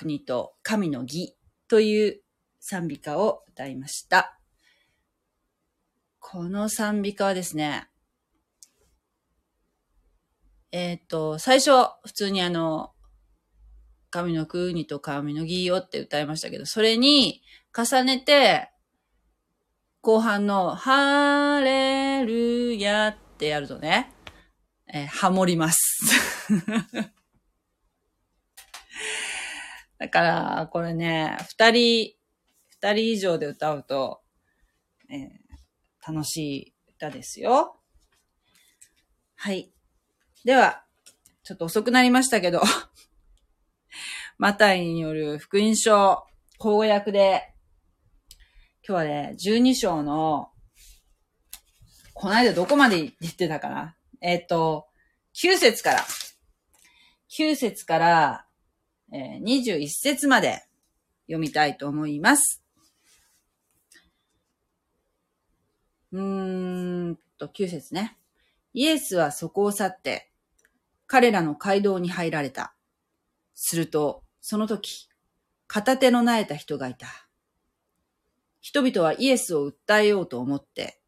国と神の義という賛美歌を歌いました。この賛美歌はですね、えっ、と、最初、普通にあの、神の国と神の義をって歌いましたけど、それに重ねて、後半の、ハレルヤってやるとね、えーハモります。だから、これね、二人、二人以上で歌うと、えー楽しい歌ですよ。はい。では、ちょっと遅くなりましたけど、マタイによる福音書、公約で、今日はね、12章の、この間どこまで言ってたかな？えっ、と、9節から、9節から、えー21節まで読みたいと思います。うーんと、9節ね。イエスはそこを去って、彼らの街道に入られた。すると、その時、片手の苗えた人がいた。人々はイエスを訴えようと思って、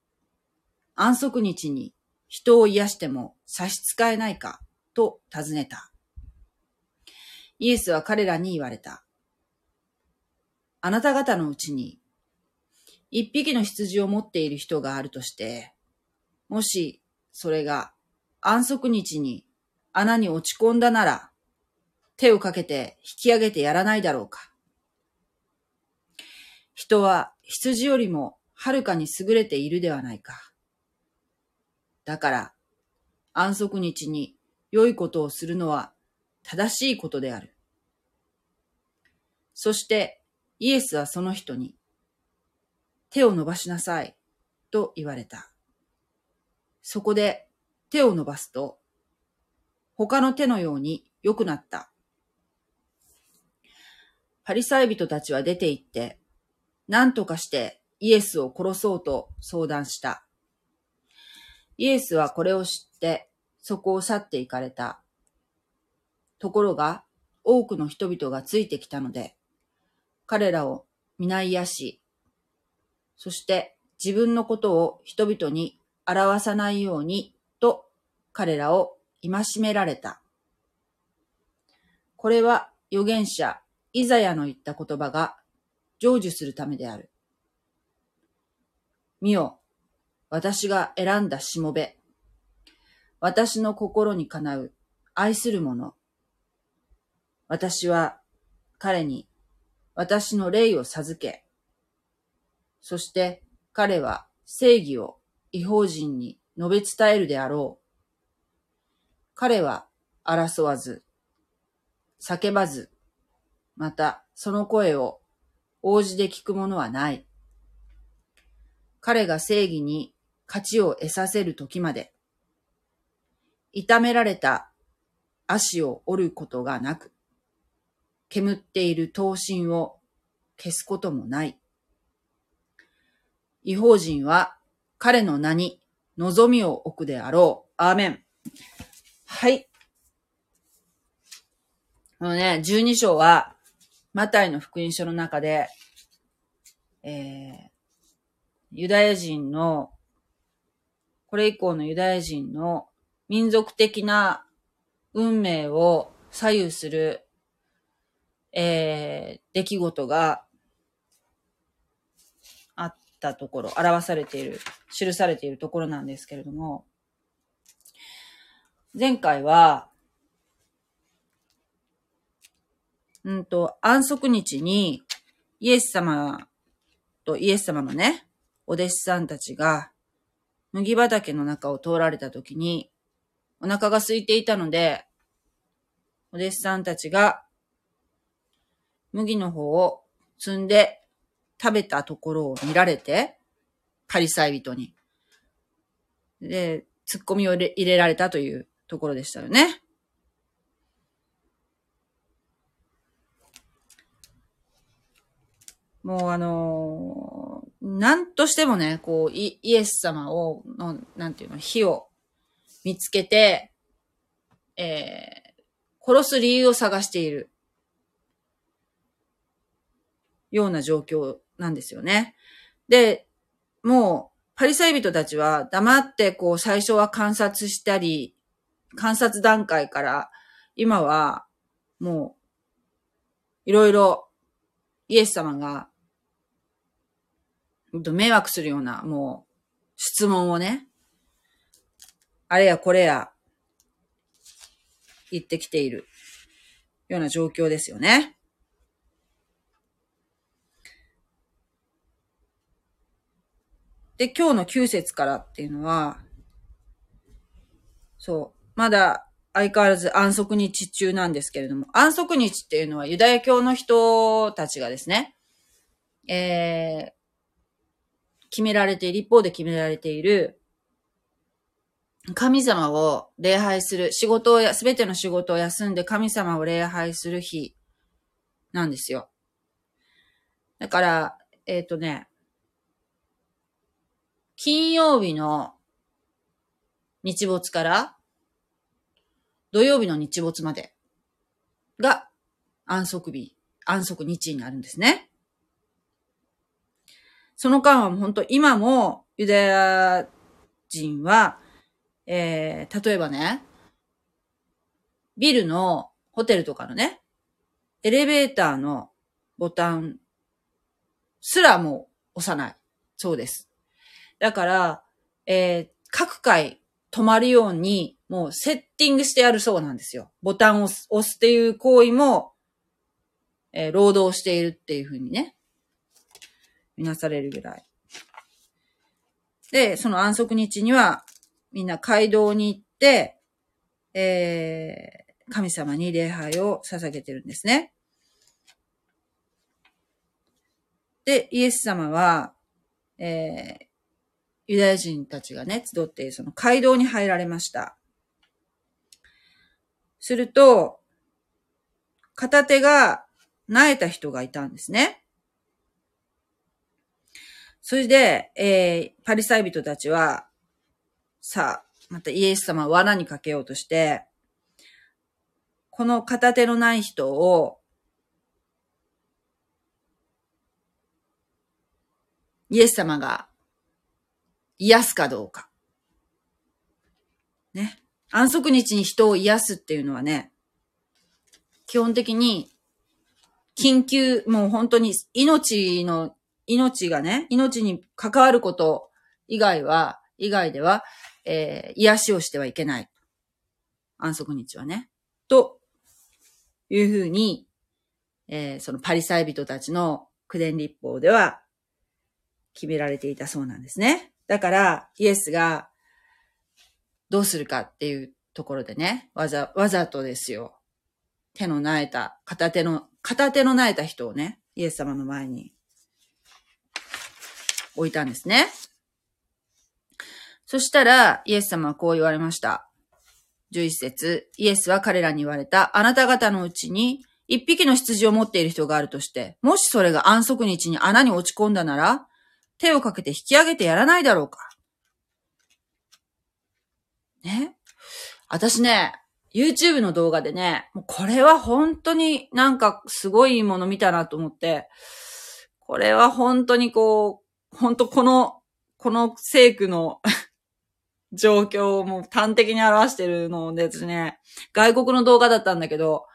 安息日に人を癒しても差し支えないかと尋ねた。イエスは彼らに言われた。あなた方のうちに一匹の羊を持っている人があるとして、もしそれが安息日に穴に落ち込んだなら、手をかけて引き上げてやらないだろうか。人は羊よりもはるかに優れているではないか。だから、安息日に良いことをするのは正しいことである。そして、イエスはその人に、手を伸ばしなさい、と言われた。そこで手を伸ばすと、他の手のように良くなった。パリサイ人たちは出て行って、何とかしてイエスを殺そうと相談した。イエスはこれを知って、そこを去って行かれた。ところが、多くの人々がついてきたので、彼らを皆癒し、そして自分のことを人々に表さないようにと彼らを戒められた。これは預言者イザヤの言った言葉が成就するためである。見よ、私が選んだしもべ。私の心にかなう愛する者。私は彼に私の霊を授け、そして彼は正義を違法人に述べ伝えるであろう。彼は争わず、叫ばず、またその声を応じで聞くものはない。彼が正義に勝ちを得させる時まで、痛められた足を折ることがなく、煙っている刀身を消すこともない。違法人は彼の名に望みを置くであろう。アーメン。はい。このね、12章は、マタイの福音書の中で、えー、ユダヤ人の、これ以降のユダヤ人の民族的な運命を左右する、えー、出来事があったところ、表されている、記されているところなんですけれども、前回は、うんと、安息日に、イエス様とイエス様のね、お弟子さんたちが、麦畑の中を通られた時に、お腹が空いていたので、お弟子さんたちが、麦の方を摘んで食べたところを見られて、パリサイ人に。で、突っ込みを入れられたというところでしたよね。もうあのーなんとしてもね、こう、イイエス様を、の、なんていうの、火を見つけて、えー殺す理由を探している。ような状況なんですよね。で、もう、パリサイ人たちは黙ってこう最初は観察したり、観察段階から今はもういろいろイエス様が迷惑するようなもう質問をね、あれやこれや言ってきているような状況ですよね。で、今日の9節からっていうのは、そう、まだ相変わらず安息日中なんですけれども、安息日っていうのはユダヤ教の人たちがですね、えー、決められている、一方で決められている、神様を礼拝する、仕事をやすべての仕事を休んで神様を礼拝する日なんですよ。だから、えっ、ー、とね、金曜日の日没から土曜日の日没までが安息日、安息日になるんですね。その間は本当今もユダヤ人は、えー、例えばね、ビルのホテルとかのね、エレベーターのボタンすらも押さない。そうです。だから、えー、各回止まるように、もうセッティングしてあるそうなんですよ。ボタンを押すっていう行為も、えー、労働しているっていうふうにね、みなされるぐらい。で、その安息日には、みんな街道に行って、えー、神様に礼拝を捧げてるんですね。で、イエス様は、えー、ユダヤ人たちがね、集ってその街道に入られました。すると、片手が苗えた人がいたんですね。それで、えー、パリサイ人たちは、さあ、またイエス様を罠にかけようとして、この片手のない人を、イエス様が癒すかどうか。ね。安息日に人を癒すっていうのはね、基本的に、緊急、もう本当に命の、命がね、命に関わること以外は、以外では、えー、癒しをしてはいけない。安息日はね。というふうに、えー、そのパリサイ人たちの九伝立法では決められていたそうなんですね。だから、イエスがどうするかっていうところでね、わざ、わざとですよ。手の苗えた、片手の、片手の苗えた人をね、イエス様の前に置いたんですね。そしたら、イエス様はこう言われました。11節イエスは彼らに言われた。あなた方のうちに、一匹の羊を持っている人があるとして、もしそれが安息日に穴に落ち込んだなら、手をかけて引き上げてやらないだろうか。ね？私ね、YouTube の動画でね、もうこれは本当になんかすごいもの見たなと思って、これは本当にこう、本当この、この聖句の 状況をもう端的に表してるのですね、外国の動画だったんだけど、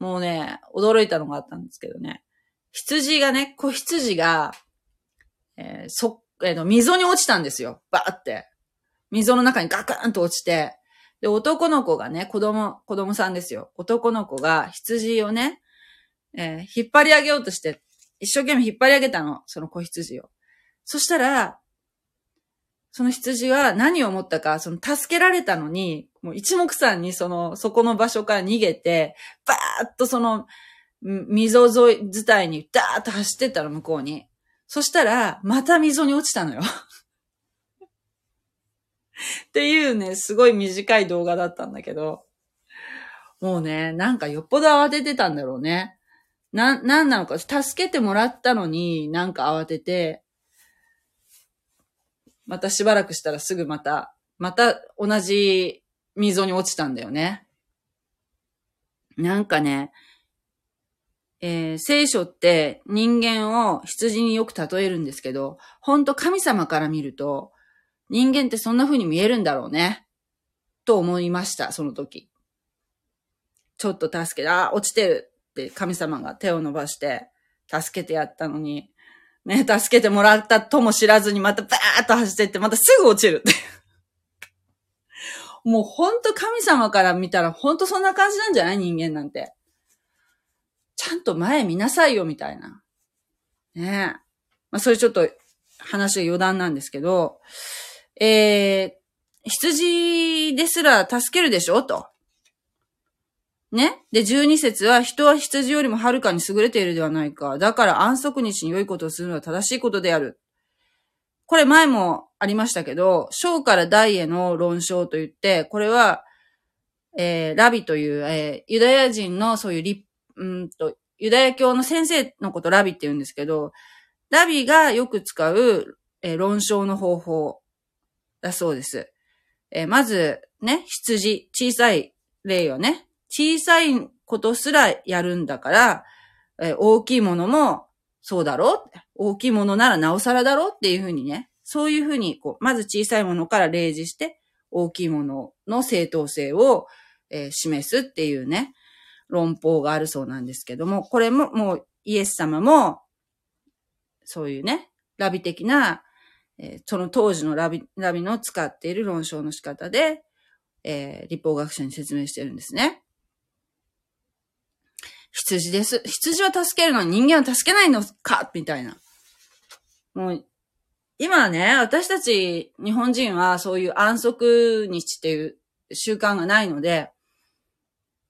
もうね、驚いたのがあったんですけどね。羊がね、子羊が、えー、そ、えー、溝に落ちたんですよ。バーって。溝の中にガクンと落ちて、で、男の子がね、子供、子供さんですよ。男の子が羊をね、えー、引っ張り上げようとして、一生懸命引っ張り上げたの、その子羊を。そしたら、その羊は何を思ったか、その助けられたのに、もう一目散にその、そこの場所から逃げて、バーッとその、溝沿い伝いにダーッと走ってったの、向こうに。そしたら、また溝に落ちたのよっていうね、すごい短い動画だったんだけど、もうね、なんかよっぽど慌ててたんだろうね。な、なんなのか、助けてもらったのになんか慌てて、またしばらくしたらすぐまた、また同じ溝に落ちたんだよね。なんかね、えー、聖書って人間を羊によく例えるんですけど、ほんと神様から見ると、人間ってそんな風に見えるんだろうね。と思いました、その時。ちょっと助けて、あ、落ちてるって神様が手を伸ばして、助けてやったのに、ね、助けてもらったとも知らずにまたバーッと走ってって、またすぐ落ちるって。もうほんと神様から見たらほんとそんな感じなんじゃない？人間なんて。ちゃんと前見なさいよ、みたいな。ねえ。まあ、それちょっと話が余談なんですけど、えー、羊ですら助けるでしょ？と。ね。で、十二節は人は羊よりもはるかに優れているではないか。だから安息日に良いことをするのは正しいことである。これ前もありましたけど、小から大への論証といって、これは、えー、ラビという、えー、ユダヤ人のそういう立、うんと、ユダヤ教の先生のことラビって言うんですけど、ラビがよく使う、えー、論証の方法だそうです。えー、まず、ね、羊、小さい例をね、小さいことすらやるんだから、えー、大きいものもそうだろう大きいものならなおさらだろうっていうふうにね、そういうふうに、こう、まず小さいものから例示して、大きいものの正当性を、えー、示すっていうね、論法があるそうなんですけども、これももうイエス様も、そういうね、ラビ的な、えー、その当時のラビ、ラビの使っている論証の仕方で、えー、立法学者に説明してるんですね。羊です。羊は助けるのに人間は助けないのかみたいな。もう、今ね、私たち日本人はそういう安息日っていう習慣がないので、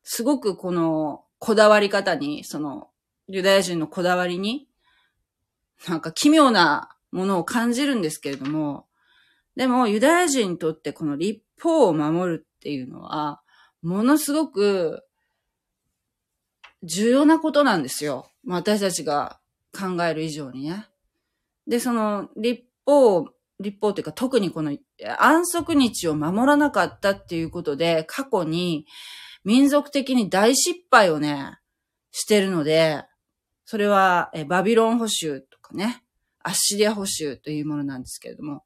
すごくこのこだわり方に、そのユダヤ人のこだわりに、なんか奇妙なものを感じるんですけれども、でもユダヤ人にとってこの立法を守るっていうのは、ものすごく重要なことなんですよ。私たちが考える以上にね。で、その、立法、立法というか特にこの安息日を守らなかったっていうことで、過去に民族的に大失敗をね、してるので、それはバビロン保守とかね、アッシリア保守というものなんですけれども、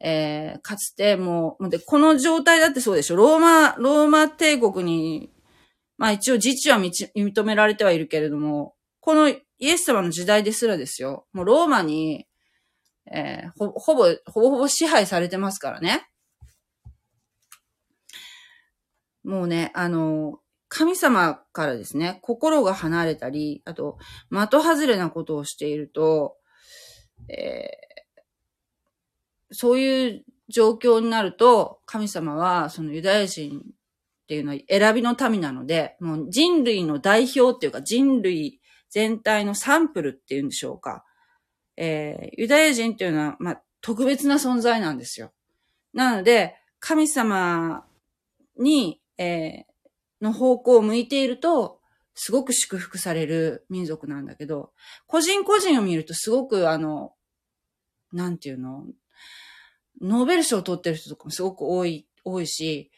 えー、かつてもう、で、この状態だってそうでしょ。ローマ、ローマ帝国にまあ一応自治は認められてはいるけれども、このイエス様の時代ですらですよ。もうローマに、えー、ほほぼ、ほぼほぼ支配されてますからね。もうね、あの、神様からですね、心が離れたり、あと、的外れなことをしていると、えー、そういう状況になると、神様は、そのユダヤ人っていうのは選びの民なので、もう人類の代表っていうか人類全体のサンプルっていうんでしょうか。えー、ユダヤ人っていうのは、まあ、特別な存在なんですよ。なので、神様に、えー、の方向を向いていると、すごく祝福される民族なんだけど、個人個人を見るとすごくあの、なんていうの、ノーベル賞を取ってる人とかもすごく多い、多いし、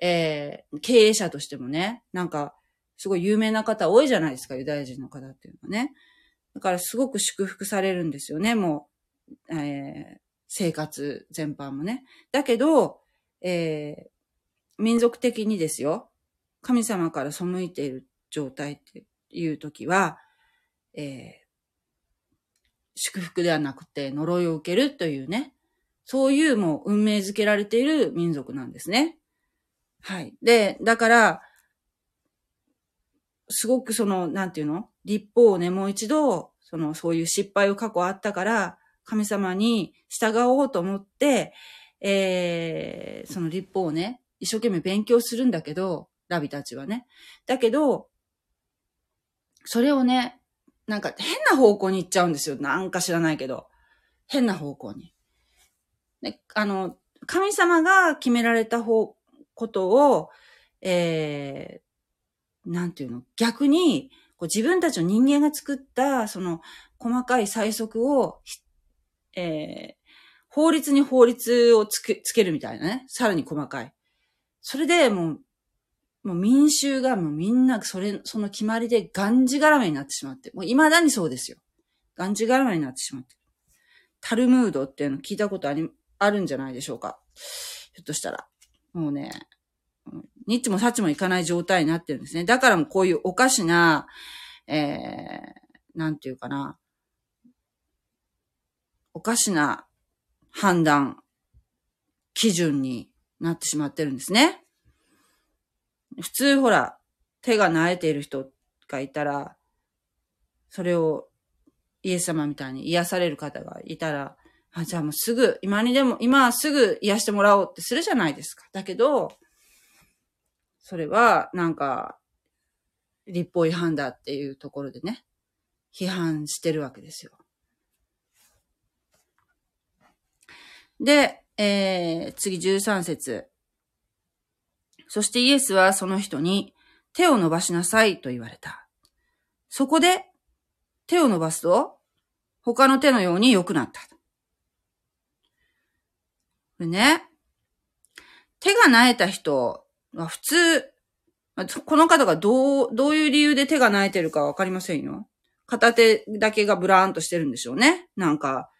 えー、経営者としてもね、なんか、すごい有名な方多いじゃないですか、ユダヤ人の方っていうのはね。だからすごく祝福されるんですよね、もう、えー、生活全般もね。だけど、えー、民族的にですよ、神様から背いている状態っていう時は、えー、祝福ではなくて呪いを受けるというね、そういうもう運命づけられている民族なんですね。はい。で、だから、すごくその、なんていうの？立法をね、もう一度、その、そういう失敗を過去あったから、神様に従おうと思って、えー、その立法をね、一生懸命勉強するんだけど、ラビたちはね。だけど、それをね、なんか変な方向に行っちゃうんですよ。なんか知らないけど。変な方向に。ね、あの、神様が決められた方ことを、えー、なんていうの、逆に、こう自分たちの人間が作った、その、細かい催促を、えー、法律に法律をつけ、つけるみたいなね。さらに細かい。それでもう、もう民衆がもうみんなそれ、その決まりでがんじがらめになってしまって、もう未だにそうですよ。がんじがらめになってしまって。タルムードっていうの聞いたことあり、あるんじゃないでしょうか。ひょっとしたら。もうね、ニッチもサッチもいかない状態になってるんですね。だからもこういうおかしな、えー、なんていうかな、おかしな判断、基準になってしまってるんですね。普通ほら、手が慣れている人がいたら、それをイエス様みたいに癒される方がいたら、あ、じゃあもうすぐ、今にでも、今はすぐ癒してもらおうってするじゃないですか。だけど、それは、なんか、立法違反だっていうところでね、批判してるわけですよ。で、えー、次13節そしてイエスはその人に手を伸ばしなさいと言われた。そこで手を伸ばすと他の手のように良くなった。これね、手が慣れた人は普通、この方がどう、どういう理由で手が慣れてるかわかりませんよ。片手だけがブラーンとしてるんでしょうね。なんか、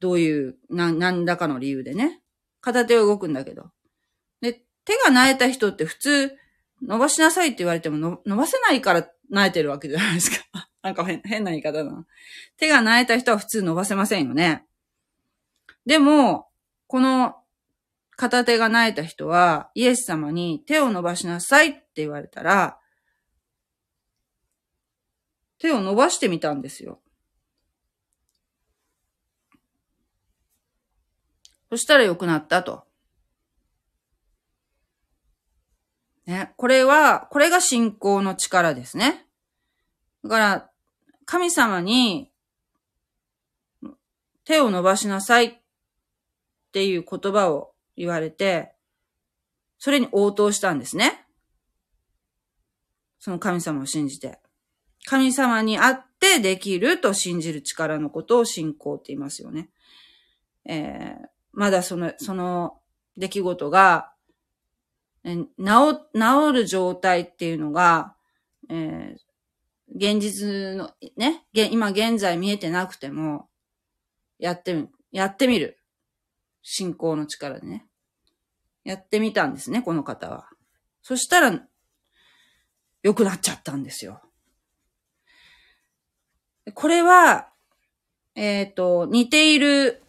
どういう、な、何らかの理由でね。片手は動くんだけど。で、手が慣れた人って普通、伸ばしなさいって言われても伸ばせないから慣れてるわけじゃないですか。なんか変変な言い方だな。手が慣れた人は普通伸ばせませんよね。でも、この片手が慣れた人は、イエス様に手を伸ばしなさいって言われたら、手を伸ばしてみたんですよ。そしたら良くなったと。ね、これは、これが信仰の力ですね。だから、神様に手を伸ばしなさいっていう言葉を言われて、それに応答したんですね。その神様を信じて。神様にあってできると信じる力のことを信仰って言いますよね。えー、まだその、その出来事が、治、治る状態っていうのが、えー、現実の、ね、今現在見えてなくても、やってみ、やってみる。信仰の力でね。やってみたんですね、この方は。そしたら、良くなっちゃったんですよ。これは、えっ、ー、と、似ている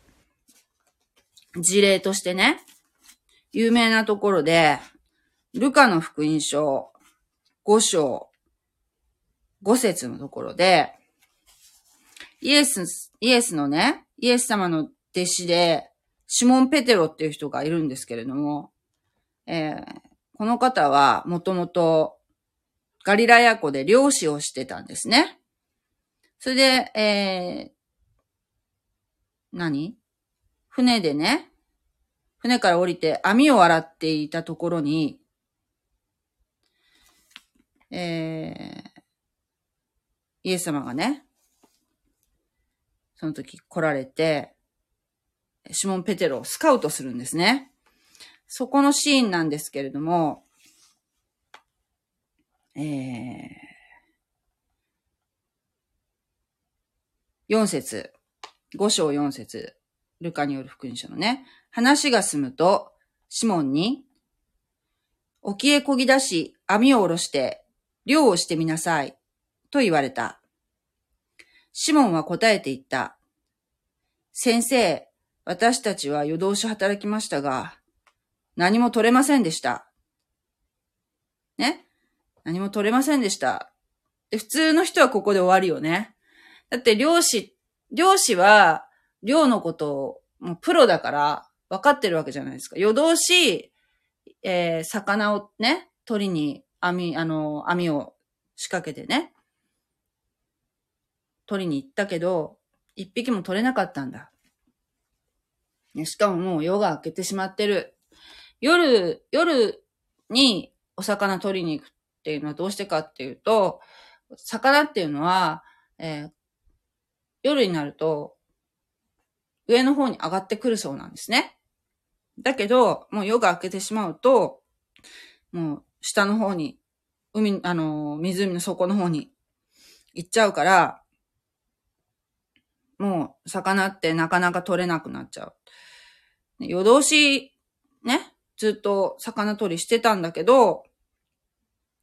事例としてね、有名なところで、ルカの福音書5章5節のところで、イエス、イエスのね、イエス様の弟子で、シモン・ペテロっていう人がいるんですけれども、えー、この方はもともとガリラヤ湖で漁師をしてたんですね。それで、えー、何？船でね、船から降りて網を洗っていたところに、えー、イエス様がね、その時来られて、シモン・ペテロをスカウトするんですね。そこのシーンなんですけれども、えー、4節5章4節ルカによる福音書のね、話が済むと、シモンに、沖へこぎ出し、網を下ろして、漁をしてみなさい、と言われた。シモンは答えて言った。先生、私たちは夜通し働きましたが、何も取れませんでした。ね？何も取れませんでした。で普通の人はここで終わるよね。だって漁師、漁師は、漁のことを、もうプロだから、分かってるわけじゃないですか。夜通し、えー、魚をね、取りに、網、あの、網を仕掛けてね、取りに行ったけど、一匹も取れなかったんだ。ね、しかももう夜が明けてしまってる。夜、夜にお魚取りに行くっていうのはどうしてかっていうと、魚っていうのは、えー、夜になると、上の方に上がってくるそうなんですね。だけど、もう夜が明けてしまうと、もう下の方に、海、あの、湖の底の方に行っちゃうから、もう、魚ってなかなか取れなくなっちゃう。夜通し、ね、ずっと魚取りしてたんだけど、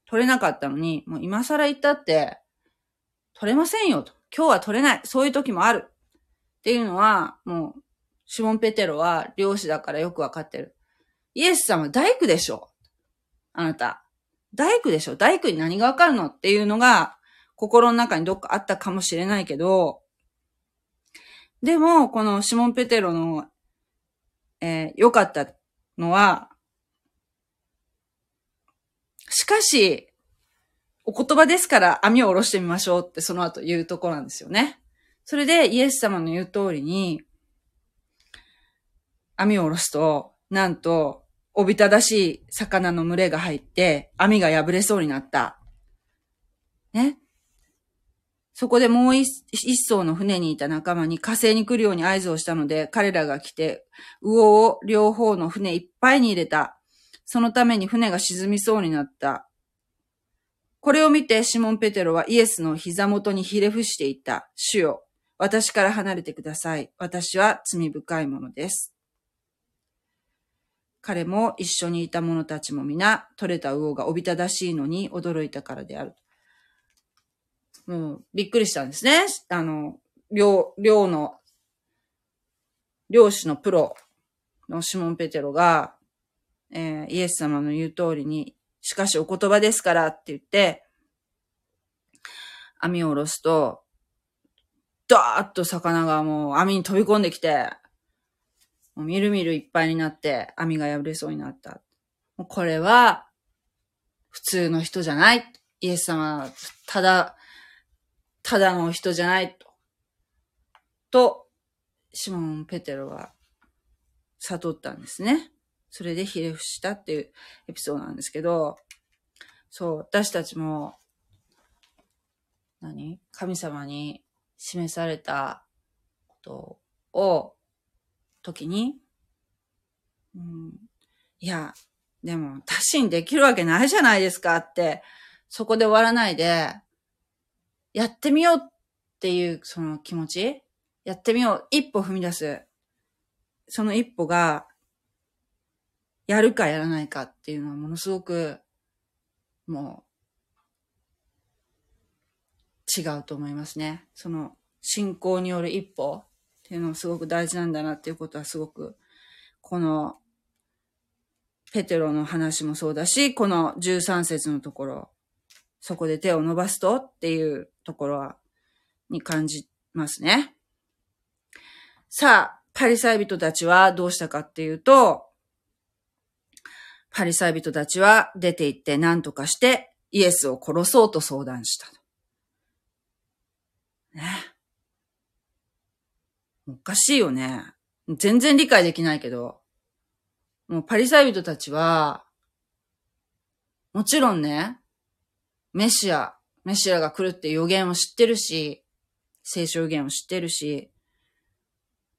取れなかったのに、もう今更行ったって、取れませんよと。今日は取れない。そういう時もある。っていうのは、もう、シモン・ペテロは漁師だからよくわかってる。イエス様大工でしょあなた。大工でしょ大工に何がわかるのっていうのが、心の中にどっかあったかもしれないけど、でも、このシモン・ペテロの、えー、良かったのは、しかし、お言葉ですから網を下ろしてみましょうってその後言うところなんですよね。それでイエス様の言う通りに、網を下ろすと、なんと、おびただしい魚の群れが入って、網が破れそうになった。ね。そこでもう一艘の船にいた仲間に火星に来るように合図をしたので、彼らが来て、魚を両方の船いっぱいに入れた。そのために船が沈みそうになった。これを見てシモン・ペテロはイエスの膝元にひれ伏していた。主よ、私から離れてください。私は罪深いものです。彼も一緒にいた者たちも皆、取れた魚がおびただしいのに驚いたからである。もう、びっくりしたんですね。あの、漁、漁の、漁師のプロのシモン・ペテロが、えー、イエス様の言う通りに、しかしお言葉ですからって言って、網を下ろすと、ダーッと魚がもう網に飛び込んできて、もうみるみるいっぱいになって網が破れそうになった。もうこれは普通の人じゃない。イエス様はただ、ただの人じゃないと。と、シモン・ペテロは悟ったんですね。それでひれ伏したっていうエピソードなんですけど、そう、私たちも、何？神様に示されたことを時に、うん、いや、でも、達成できるわけないじゃないですかって、そこで終わらないで、やってみようっていうその気持ちやってみよう。一歩踏み出す。その一歩が、やるかやらないかっていうのはものすごく、もう、違うと思いますね。その、信仰による一歩っていうのがすごく大事なんだなっていうことはすごく、この、ペテロの話もそうだし、この13節のところ、そこで手を伸ばすとっていうところは、に感じますね。さあ、パリサイ人たちはどうしたかっていうと、パリサイ人たちは出て行って何とかしてイエスを殺そうと相談した。ね。おかしいよね。全然理解できないけど。もうパリサイ人たちは、もちろんね、メシア、メシアが来るって予言を知ってるし、聖書予言を知ってるし、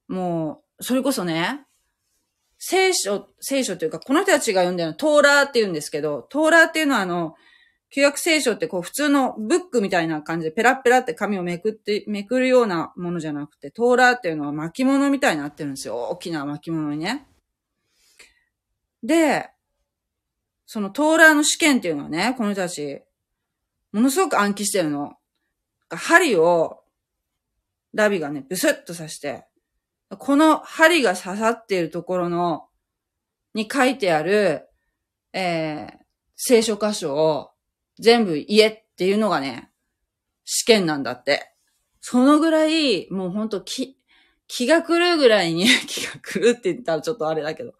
もう、それこそね、聖書、聖書というか、この人たちが読んでるのトーラーって言うんですけど、トーラーっていうのはあの、旧約聖書ってこう普通のブックみたいな感じでペラペラって紙をめくって、めくるようなものじゃなくて、トーラーっていうのは巻物みたいになってるんですよ。大きな巻物にね。で、そのトーラーの試験っていうのはね、この人たち、ものすごく暗記してるの。針を、ダビがね、ブスッと刺して、この針が刺さっているところの、に書いてある、えー、聖書箇所を全部言えっていうのがね、試験なんだって。そのぐらい、もうほんと気、気が狂うぐらいに 気が狂うって言ったらちょっとあれだけど、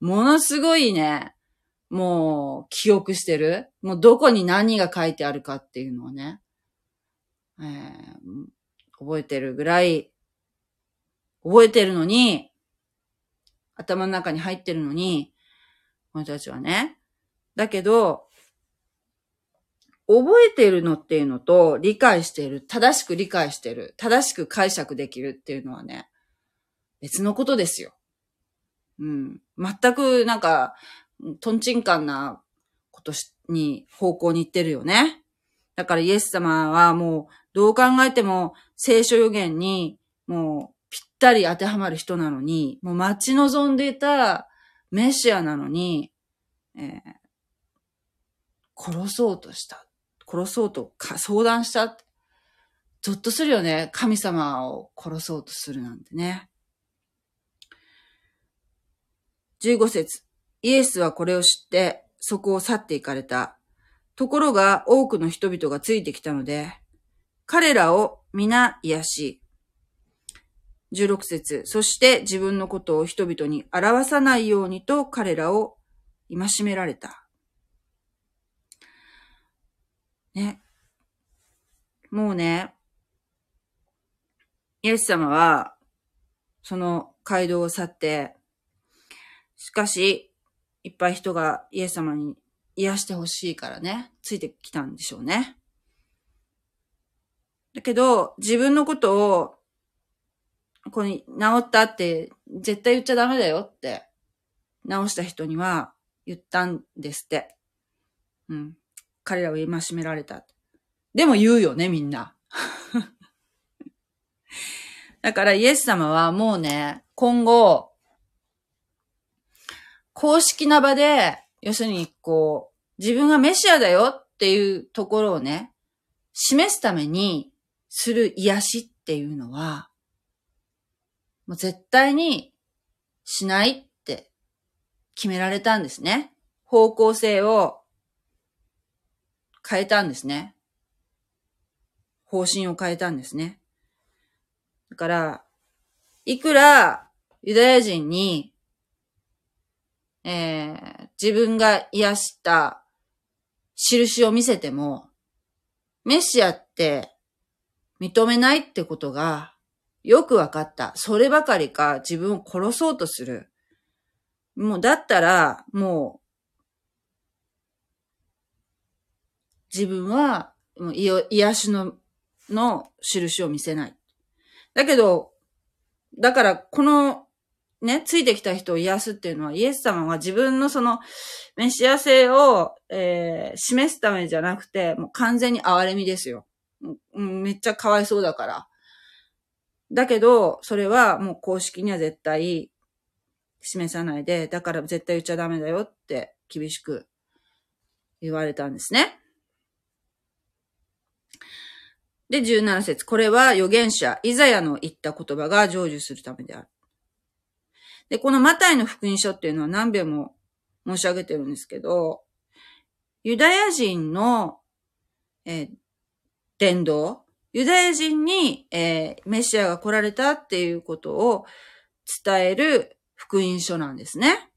ものすごいね、もう記憶してる。もうどこに何が書いてあるかっていうのをね、えー、覚えてるぐらい、覚えてるのに、頭の中に入ってるのに、この人たちはね。だけど、覚えているのっていうのと、理解している、正しく理解している、正しく解釈できるっていうのはね、別のことですよ。うん。全くなんか、トンチンカンなことに、方向に行ってるよね。だからイエス様はもう、どう考えても聖書予言に、もう、ぴったり当てはまる人なのに、もう待ち望んでいたメシアなのに、えー、殺そうとした。殺そうとか相談した。ゾッとするよね。神様を殺そうとするなんてね。15節イエスはこれを知って、そこを去って行かれた。ところが多くの人々がついてきたので、彼らを皆癒し、16節そして自分のことを人々に表さないようにと彼らを戒められた。ね。もうね、イエス様は、その街道を去って、しかし、いっぱい人がイエス様に癒してほしいからね、ついてきたんでしょうね。だけど、自分のことを、ここに治ったって絶対言っちゃダメだよって、治した人には言ったんですって。うん。彼らを戒められた。でも言うよね、みんな。だからイエス様はもうね、今後、公式な場で、要するにこう、自分がメシアだよっていうところをね、示すためにする癒しっていうのは、もう絶対にしないって決められたんですね。方向性を変えたんですね。方針を変えたんですね。だから、いくらユダヤ人に、えー、自分が癒した印を見せても、メシアって認めないってことがよくわかった。そればかりか自分を殺そうとする。もうだったら、もう自分は、もう癒しの、の印を見せない。だけど、だから、この、ね、ついてきた人を癒すっていうのは、イエス様は自分のその、メシア性を、えー、示すためじゃなくて、もう完全に憐れみですよ。めっちゃかわいそうだから。だけど、それはもう公式には絶対示さないで、だから絶対言っちゃダメだよって厳しく言われたんですね。で、17節これは預言者、イザヤの言った言葉が成就するためである。で、このマタイの福音書っていうのは何遍も申し上げてるんですけど、ユダヤ人の、えー、伝道、ユダヤ人に、えー、メシアが来られたっていうことを伝える福音書なんですね。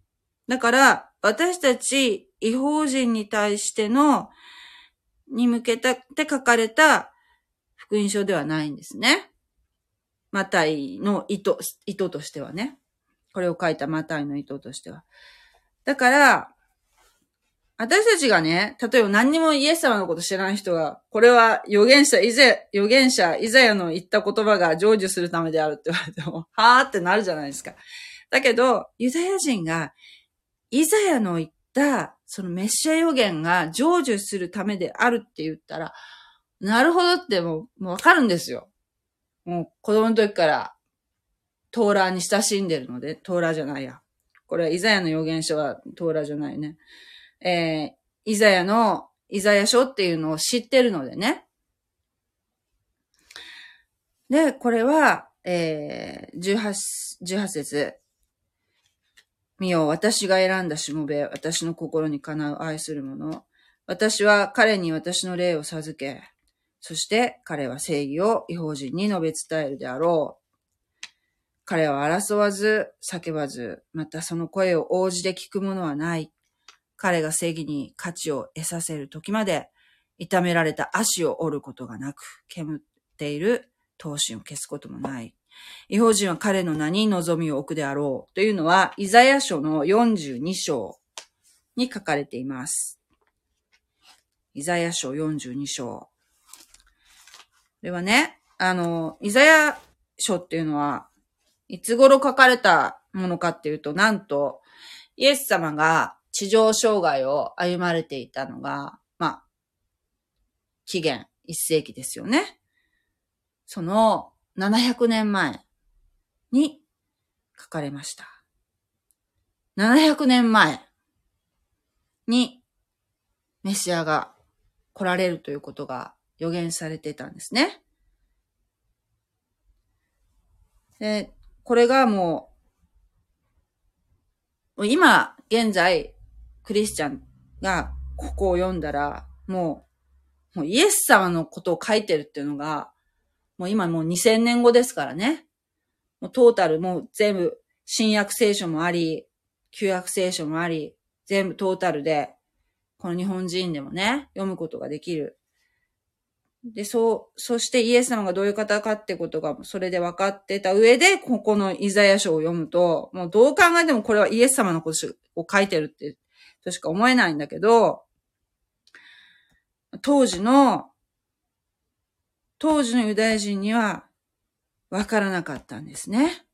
だから、私たち違法人に対しての、に向けたって書かれた福音書ではないんですね。マタイの意図、意図としてはね。これを書いたマタイの意図としては。だから、私たちがね、例えば何にもイエス様のこと知らない人が、これは預言者、イゼ、預言者、イザヤの言った言葉が成就するためであるって言われても、はーってなるじゃないですか。だけど、ユダヤ人が、イザヤの言った、そのメッシア予言が成就するためであるって言ったら、なるほどってもう、もうわかるんですよ。もう子供の時から、トーラーに親しんでるので、トーラーじゃないや。これはイザヤの預言書はトーラーじゃないね。えー、イザヤの、イザヤ書っていうのを知ってるのでね。で、これは、えー、18、18節見よ、私が選んだしもべ、私の心にかなう愛する者。私は彼に私の霊を授け、そして彼は正義を違法人に述べ伝えるであろう。彼は争わず、叫ばず、またその声を応じて聞くものはない。彼が正義に価値を得させる時まで、痛められた足を折ることがなく、煙っている闘心を消すこともない。違法人は彼の名に望みを置くであろう。というのは、イザヤ書の42章に書かれています。イザヤ書42章。れはね、あの、イザヤ書っていうのは、いつ頃書かれたものかっていうと、なんと、イエス様が地上障害を歩まれていたのが、まあ、紀元1世紀ですよね。その700年前に書かれました。700年前にメシアが来られるということが予言されてたんですね。で、これがもう、今、現在、クリスチャンがここを読んだら、もう、もうイエス様のことを書いてるっていうのが、もう今もう2000年後ですからね。もうトータルもう全部、新約聖書もあり、旧約聖書もあり、全部トータルで、この日本人でもね、読むことができる。で、そう、そしてイエス様がどういう方かってことが、それで分かってた上で、ここのイザヤ書を読むと、もうどう考えてもこれはイエス様のことを書いてるって、としか思えないんだけど、当時の、当時のユダヤ人には分からなかったんですね。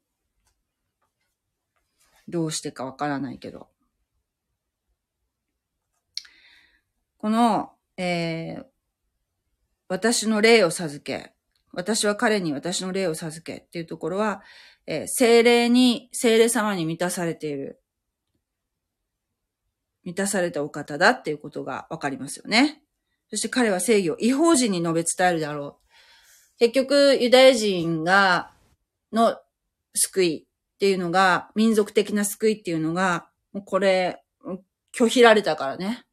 どうしてか分からないけど。この、えー、私の霊を授け、私は彼に私の霊を授けっていうところは、えー、精霊に、精霊様に満たされている。満たされたお方だっていうことがわかりますよね。そして彼は正義を違法人に述べ伝えるだろう。結局、ユダヤ人が、の救いっていうのが、民族的な救いっていうのが、もうこれ、拒否られたからね。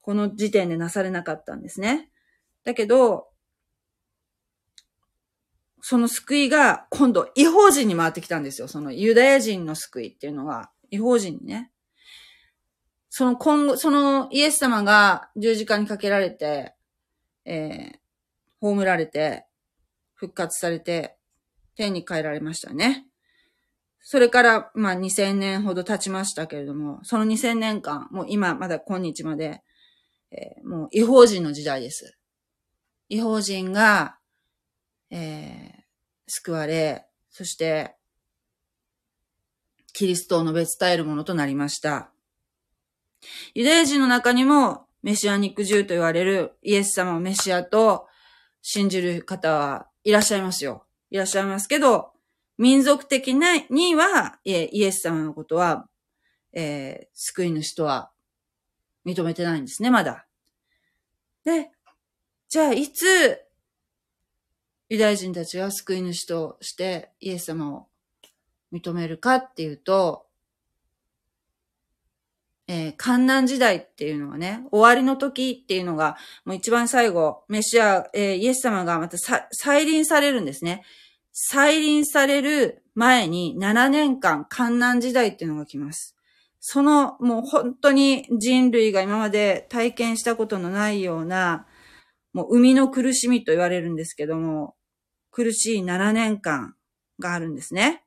この時点でなされなかったんですね。だけど、その救いが今度違法人に回ってきたんですよ。そのユダヤ人の救いっていうのが違法人にね。その今後、そのイエス様が十字架にかけられて、えー、葬られて、復活されて、天に帰られましたね。それから、まあ、2000年ほど経ちましたけれども、その2000年間、もう今まだ今日まで、えー、もう違法人の時代です。違法人が、えー、救われ、そして、キリストを述べ伝えるものとなりました。ユダヤ人の中にも、メシアニック獣と言われるイエス様をメシアと信じる方はいらっしゃいますよ。いらっしゃいますけど、民族的なには、イエス様のことは、えー、救い主とは認めてないんですね、まだ。で、じゃあいつ、ユダヤ人たちは救い主としてイエス様を認めるかっていうと、えー、観難時代っていうのはね、終わりの時っていうのが、もう一番最後、メシア、えー、イエス様がまた再臨されるんですね。再臨される前に7年間観難時代っていうのが来ます。その、もう本当に人類が今まで体験したことのないような、もう生みの苦しみと言われるんですけども、苦しい7年間があるんですね。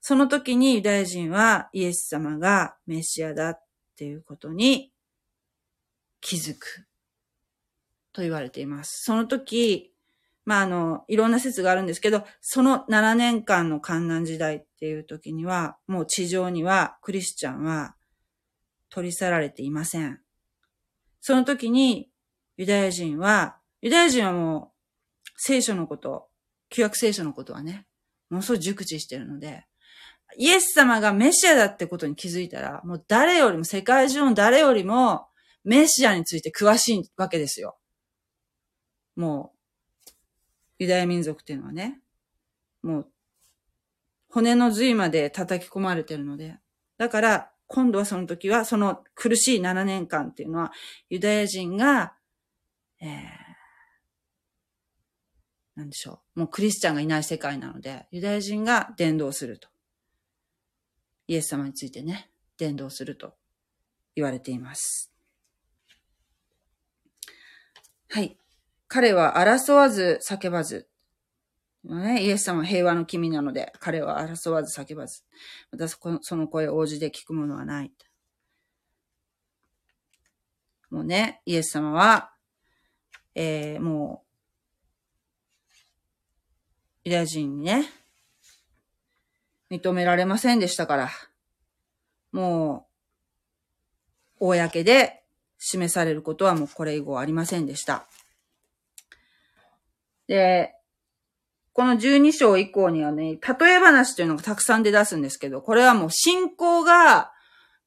その時にユダヤ人はイエス様がメシアだっていうことに気づくと言われています。その時、まあ、あの、いろんな説があるんですけど、その7年間の観難時代っていう時には、もう地上にはクリスチャンは取り去られていません。その時にユダヤ人は、ユダヤ人はもう聖書のこと、旧約聖書のことはね、ものすごい熟知してるので、イエス様がメシアだってことに気づいたら、もう誰よりも、世界中の誰よりも、メシアについて詳しいわけですよ。もう、ユダヤ民族っていうのはね、もう、骨の髄まで叩き込まれてるので、だから、今度はその時は、その苦しい7年間っていうのは、ユダヤ人が、えー、なんでしょう。もうクリスチャンがいない世界なので、ユダヤ人が伝道すると。イエス様についてね、伝道すると言われています。はい。彼は争わず叫ばず。ね、イエス様は平和の君なので、彼は争わず叫ばず。私その声を応じて聞くものはない。もうね、イエス様は、えー、もう、ユダヤ人にね、認められませんでしたから、もう公で示されることはもうこれ以後ありませんでした。で、この12章以降にはね、例え話というのがたくさん出すんですけど、これはもう信仰が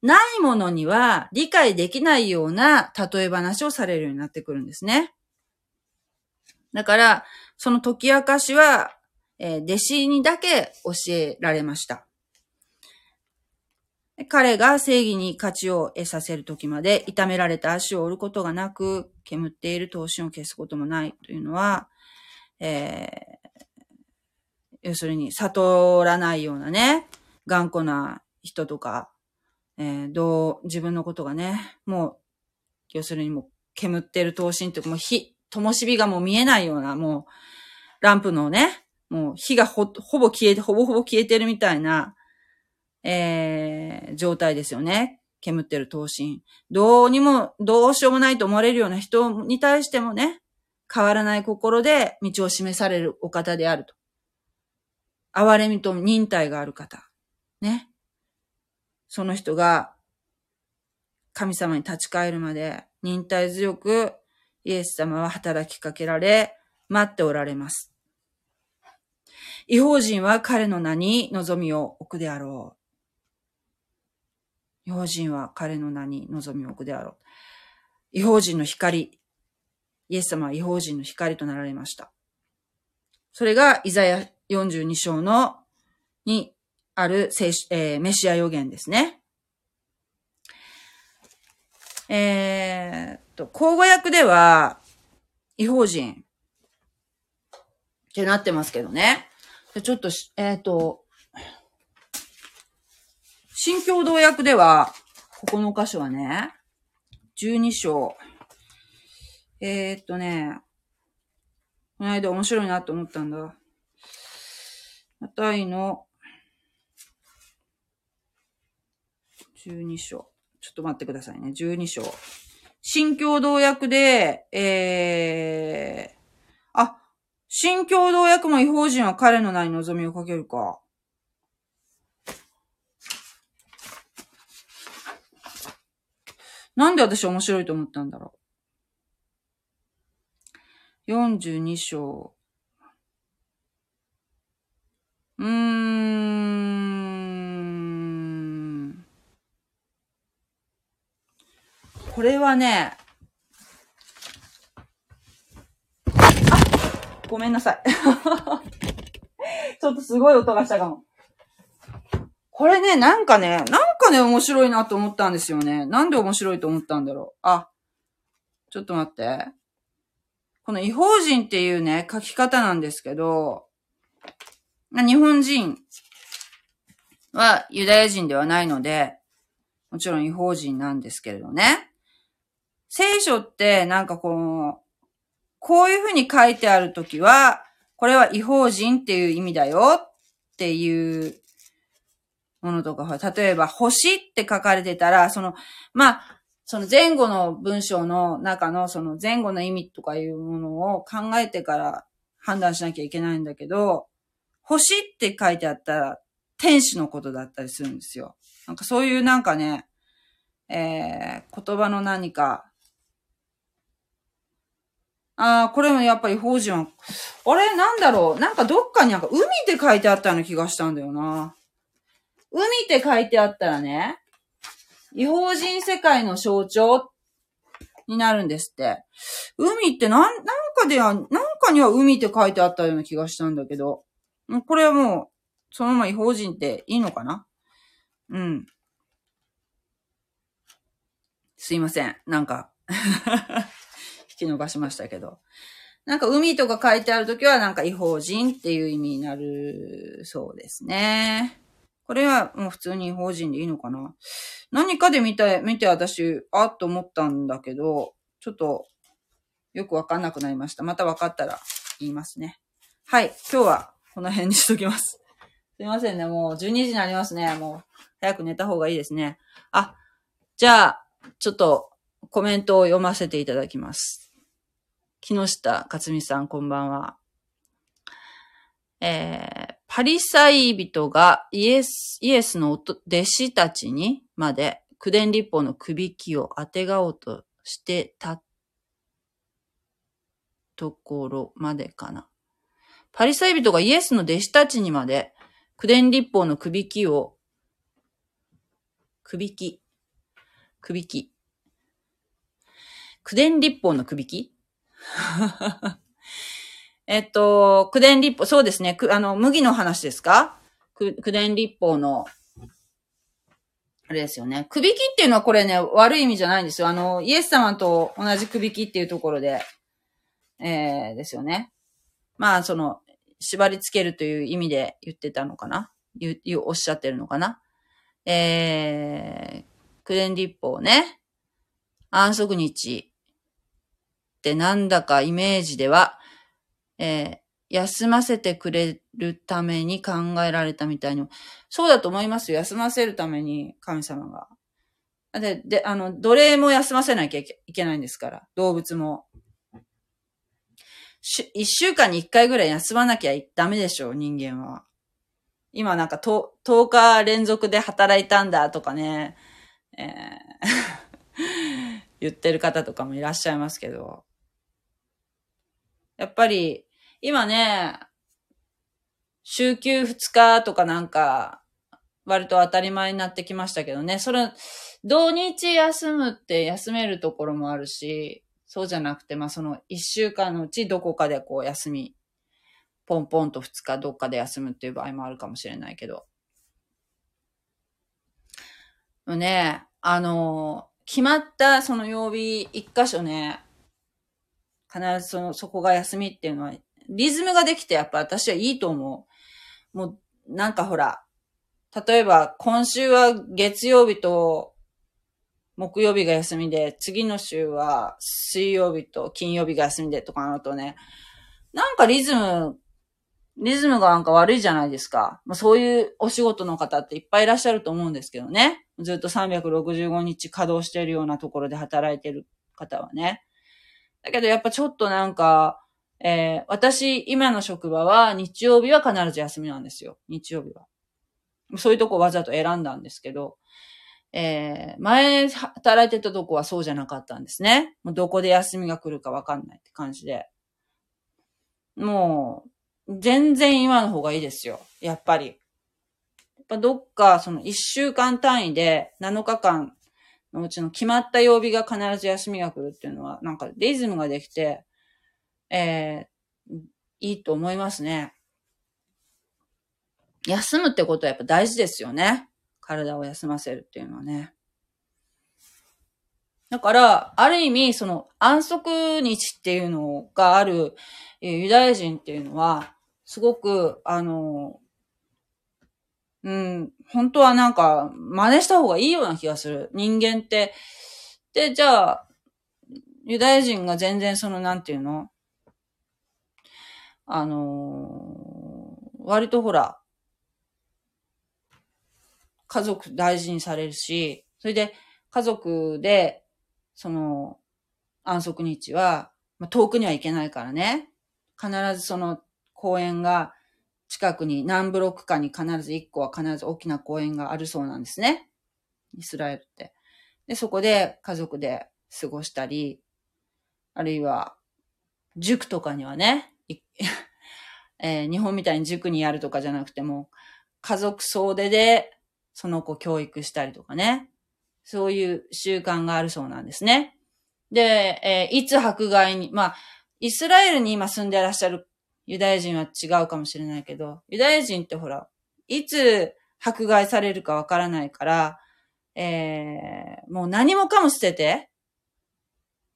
ないものには理解できないような例え話をされるようになってくるんですね。だから、その解き明かしは、えー、弟子にだけ教えられました。彼が正義に価値を得させるときまで、痛められた足を折ることがなく、煙っている闘心を消すこともないというのは、えー、要するに悟らないようなね、頑固な人とか、えー、どう、自分のことがね、もう、要するにもう、煙ってる闘心というか、もう火、灯火がもう見えないような、もう、ランプのね、もう火がほ、ほぼ消えて、ほぼほぼ消えてるみたいな、えー、状態ですよね。煙ってる闘心。どうにも、どうしようもないと思われるような人に対してもね、変わらない心で道を示されるお方であると。哀れみと忍耐がある方。ね。その人が神様に立ち返るまで忍耐強くイエス様は働きかけられ、待っておられます。違法人は彼の名に望みを置くであろう。違法人は彼の名に望みを置くであろう。違法人の光。イエス様は違法人の光となられました。それがイザヤ42章のにある、えー、メシア予言ですね。えー、と、口語訳では、違法人ってなってますけどね。ちょっとし、えー、っと、新共同訳では、ここの箇所はね、12章。えー、っとね、この間面白いなと思ったんだ。マタイの12章。ちょっと待ってくださいね。12章。新共同訳で、えー、あ、新共同訳も違法人は彼の名に望みをかけるか。なんで私面白いと思ったんだろう。42章。うーん。これはね、あごめんなさい。ちょっとすごい音がしたかも。これね、なんかね、なんかね、面白いなと思ったんですよね。なんで面白いと思ったんだろう。あ、ちょっと待って。この違法人っていうね、書き方なんですけど、日本人はユダヤ人ではないので、もちろん違法人なんですけれどね。聖書ってなんかこう、こういうふうに書いてあるときは、これは違法人っていう意味だよっていうものとか、例えば星って書かれてたら、その、まあ、その前後の文章の中のその前後の意味とかいうものを考えてから判断しなきゃいけないんだけど、星って書いてあったら天使のことだったりするんですよ。なんかそういうなんかね、えー、言葉の何かああ、これもやっぱり法人は、あれ？なんだろう？なんかどっかになんか海って書いてあったような気がしたんだよな。海って書いてあったらね、違法人世界の象徴になるんですって。海ってなん、なんかでは、なんかには海って書いてあったような気がしたんだけど、これはもう、そのまま違法人っていいのかな？うん。すいません。なんかき伸ばしましたけど。なんか海とか書いてあるときはなんか違法人っていう意味になるそうですね。これはもう普通に違法人でいいのかな何かで見て、見て私、あっと思ったんだけど、ちょっとよくわかんなくなりました。またわかったら言いますね。はい。今日はこの辺にしときます。すいませんね。もう12時になりますね。もう早く寝た方がいいですね。あ、じゃあ、ちょっとコメントを読ませていただきます。木下克美さん、こんばんは。えー、パリサイ人がイエス、イエスの弟子たちにまで九伝立法の首引きを当てがおうとしてたところまでかな。パリサイ人がイエスの弟子たちにまで、九伝立法の首引きを、首引き、首引き。九伝立法の首引き えっと、九伝立法、そうですね。あの、麦の話ですか？九伝立法の、あれですよね。首引きっていうのはこれね、悪い意味じゃないんですよ。あの、イエス様と同じ首引きっていうところで、えー、ですよね。まあ、その、縛り付けるという意味で言ってたのかな？言う、おっしゃってるのかな？えー、九伝立法ね。安息日ってなんだかイメージでは、えー、休ませてくれるために考えられたみたいに。そうだと思いますよ。休ませるために神様が。で、で、あの、奴隷も休ませなきゃいけないんですから。動物も。一週間に一回ぐらい休まなきゃダメでしょ、人間は。今なんかと10日連続で働いたんだとかね、えー 言ってる方とかもいらっしゃいますけど。やっぱり、今ね、週休2日とかなんか、割と当たり前になってきましたけどね。それ、土日休むって休めるところもあるし、そうじゃなくて、まあその一週間のうちどこかでこう休み、ポンポンと二日どっかで休むっていう場合もあるかもしれないけど。ね、あの、決まったその曜日一箇所ね、必ずその、そこが休みっていうのは、リズムができてやっぱ私はいいと思う。もう、なんかほら、例えば今週は月曜日と木曜日が休みで、次の週は水曜日と金曜日が休みでとかなるとね、なんかリズム、リズムがなんか悪いじゃないですか。まあ、そういうお仕事の方っていっぱいいらっしゃると思うんですけどね。ずっと365日稼働しているようなところで働いてる方はね。だけどやっぱちょっとなんか、えー、私、今の職場は日曜日は必ず休みなんですよ。日曜日は。そういうとこわざと選んだんですけど、えー、前働いてたとこはそうじゃなかったんですね。もうどこで休みが来るかわかんないって感じで。もう、全然今の方がいいですよ。やっぱり。やっぱどっかその1週間単位で7日間のうちの決まった曜日が必ず休みが来るっていうのは、なんかリズムができて、えー、いいと思いますね。休むってことはやっぱ大事ですよね。体を休ませるっていうのはね。だから、ある意味、その安息日っていうのがあるユダヤ人っていうのは、すごく、あの、うん、本当はなんか、真似した方がいいような気がする。人間って。で、じゃあ、ユダヤ人が全然その、なんていうの？あの割とほら、家族大事にされるし、それで家族で、その、安息日は、まあ、遠くには行けないからね。必ずその公園が近くに何ブロックかに必ず1個は必ず大きな公園があるそうなんですね。イスラエルって。で、そこで家族で過ごしたり、あるいは塾とかにはね、えー、日本みたいに塾にやるとかじゃなくても、家族総出でその子教育したりとかね。そういう習慣があるそうなんですね。で、えー、いつ迫害に、まあ、イスラエルに今住んでらっしゃるユダヤ人は違うかもしれないけど、ユダヤ人ってほら、いつ迫害されるかわからないから、えー、もう何もかも捨てて、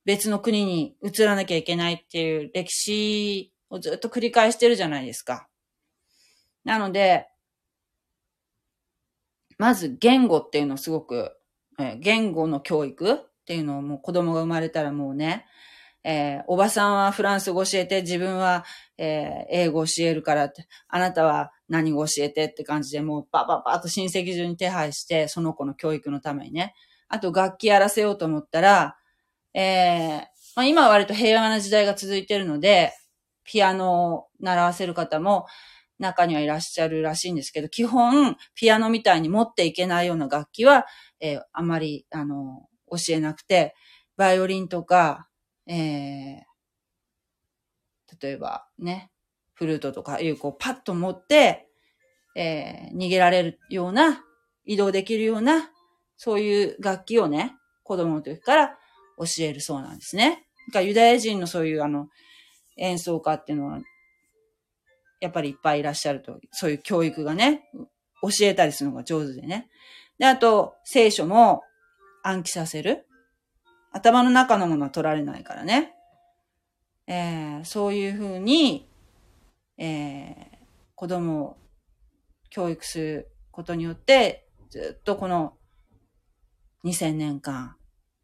別の国に移らなきゃいけないっていう歴史をずっと繰り返してるじゃないですか。なので、まず言語っていうのをすごく、えー、言語の教育っていうのをもう子供が生まれたらもうね、えー、おばさんはフランス語教えて、自分は、えー、英語教えるからって、あなたは何語教えてって感じで、もうパパパと親戚中に手配して、その子の教育のためにね。あと楽器やらせようと思ったら、えー、まあ、今は割と平和な時代が続いてるので、ピアノを習わせる方も、中にはいらっしゃるらしいんですけど、基本、ピアノみたいに持っていけないような楽器は、えー、あまり、あの、教えなくて、バイオリンとか、えー、例えばね、フルートとかいう、こう、パッと持って、えー、逃げられるような、移動できるような、そういう楽器をね、子供の時から教えるそうなんですね。かユダヤ人のそういうあの、演奏家っていうのは、やっぱりいっぱいいらっしゃると、そういう教育がね、教えたりするのが上手でね。で、あと、聖書も暗記させる。頭の中のものは取られないからね。えー、そういうふうに、えー、子供を教育することによって、ずっとこの2000年間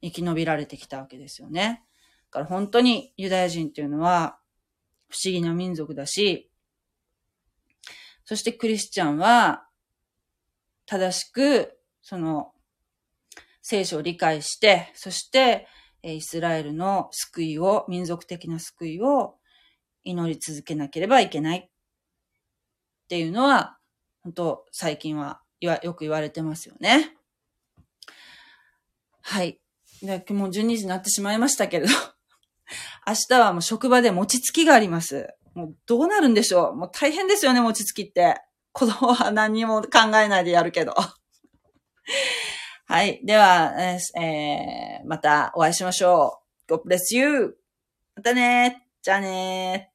生き延びられてきたわけですよね。だから本当にユダヤ人っていうのは不思議な民族だし、そしてクリスチャンは正しくその聖書を理解して、そしてイスラエルの救いを、民族的な救いを祈り続けなければいけないっていうのは、本当最近はよく言われてますよね。はい。でもう12時になってしまいましたけれど、明日はもう職場で餅つきがあります。もうどうなるんでしょうもう大変ですよね、餅つきって。子供は何も考えないでやるけど。はい。では、えー、またお会いしましょう。God bless you! またねじゃあね